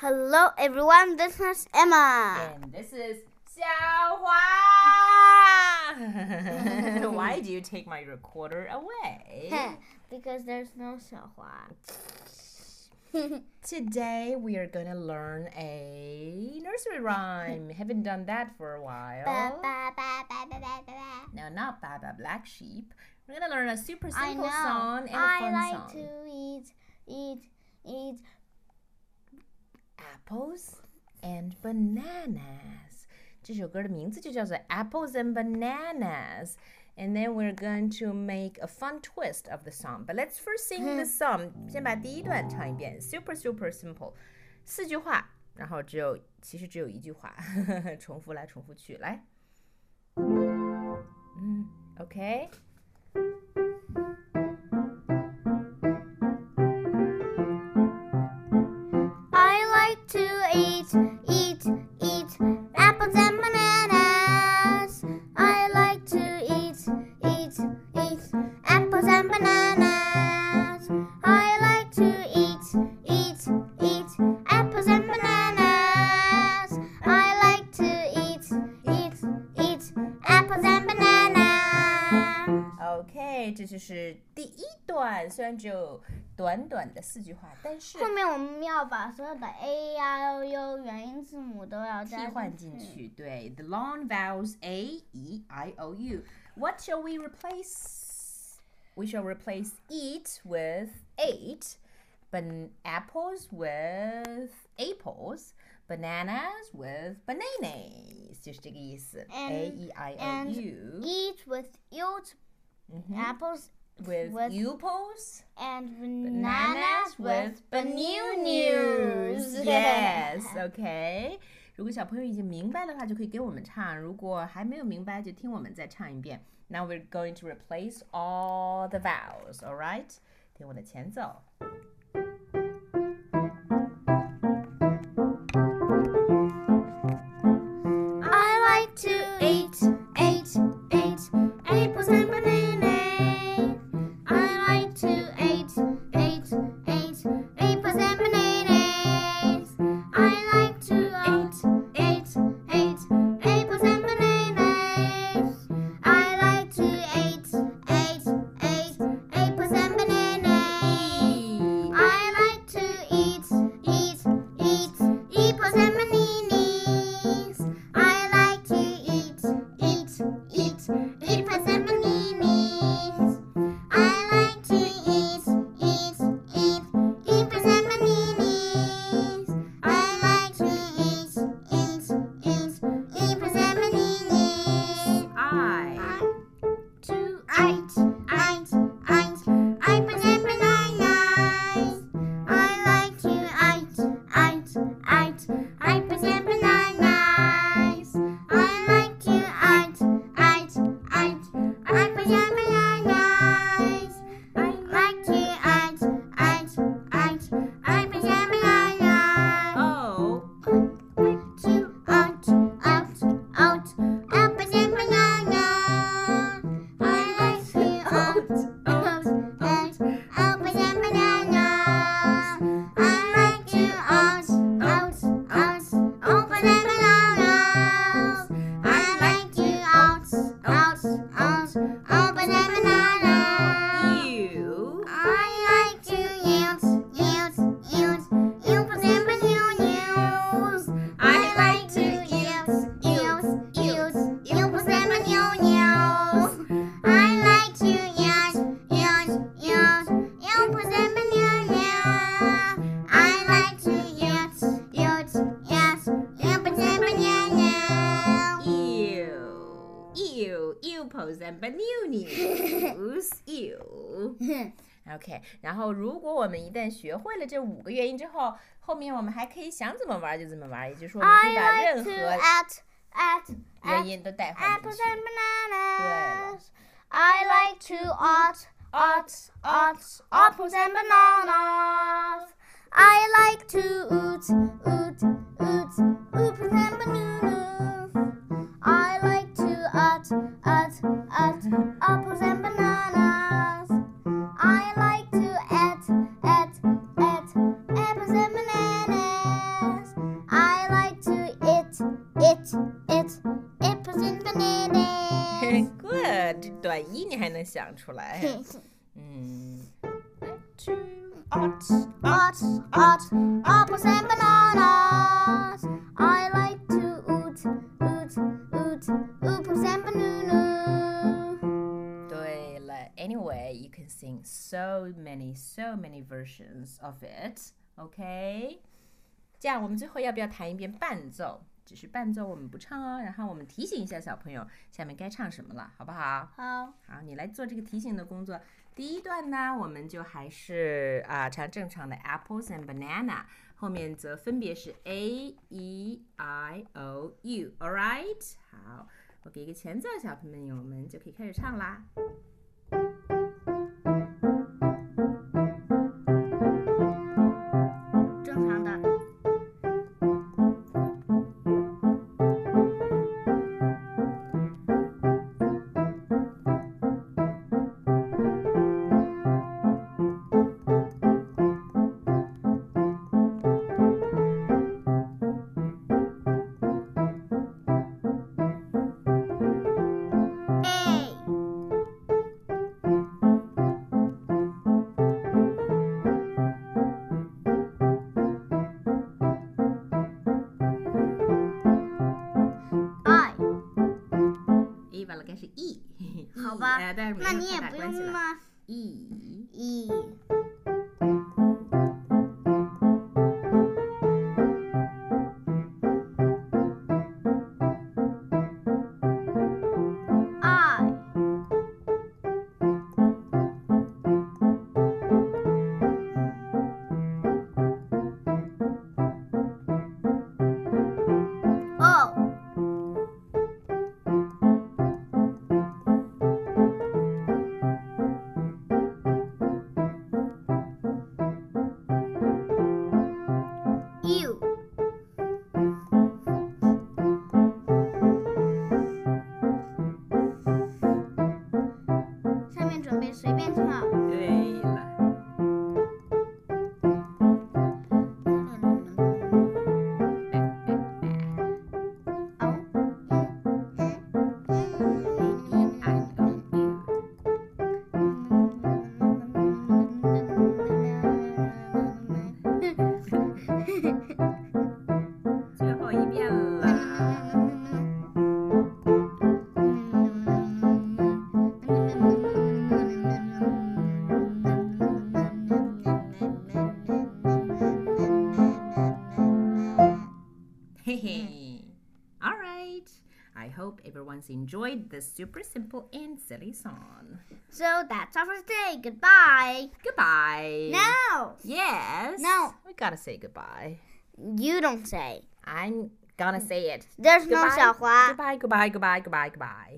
Hello everyone, this is Emma. And this is Xiaohua. Why do you take my recorder away? because there's no Xiaohua. Today we are gonna learn a nursery rhyme. Haven't done that for a while. Ba, ba, ba, no, not Baba Black Sheep. We're gonna learn a super simple song and a I fun like song. I like to eat, eat, eat Apples and Bananas. 这首歌的名字就叫做 Apples and Bananas. And then we're going to make a fun twist of the song. But let's first sing the song. 先把第一段唱一遍，super super simple，四句话，然后只有其实只有一句话，重复来重复去，来。嗯，OK。 这就是第一段，虽然只有短短的四句话，但是后面我们要把所有的 A 呀、O、U 元音字母都要替加换进去。对，the long vowels A E I O U. What shall we replace? We shall replace eat with ate, ban apples with apples, bananas with bananas，就是这个意思。A And- E I O and U Eat with eat apples with with upos. and Bananas bananas with bananas. bananas. Yes, okay. 如果小朋友已经明白的话，就可以给我们唱；如果还没有明白，就听我们再唱一遍。Now we're going to replace all the vowels. All right? 听我的前奏。 To out, and bananas Ew OK，然后如果我们一旦学会了这五个元音之后，后面我们还可以想怎么玩就怎么玩，也就是说我们可以把 I 任 like 何 to eat, eat, 元 eat 音都带换进 apples 去。 and bananas. I like to eat, eat, eat apples and bananas. I like to eat, eat, eat apples 想出来。嗯，two ought Ot, ot, apples and bananas. I like to oot, oot, oot, ooples and banana. 对了，anyway, you can sing so many, so many versions of it. OK，这样我们最后要不要弹一遍伴奏？ 只是伴奏，我们不唱哦。然后我们提醒一下小朋友，下面该唱什么了，好不好？好，好，你来做这个提醒的工作。第一段呢，我们就还是啊唱正常的 apples and banana，后面则分别是 a e i o u。All right，好，我给一个前奏，小朋友们就可以开始唱啦。那你也不用那么 ee enjoyed this super simple and silly song. So that's all for today. Goodbye. Goodbye. No, Yes. No. We gotta say goodbye. you don't say. I'm gonna say it. There's no Goodbye. 小花。Goodbye, goodbye, goodbye, goodbye, goodbye.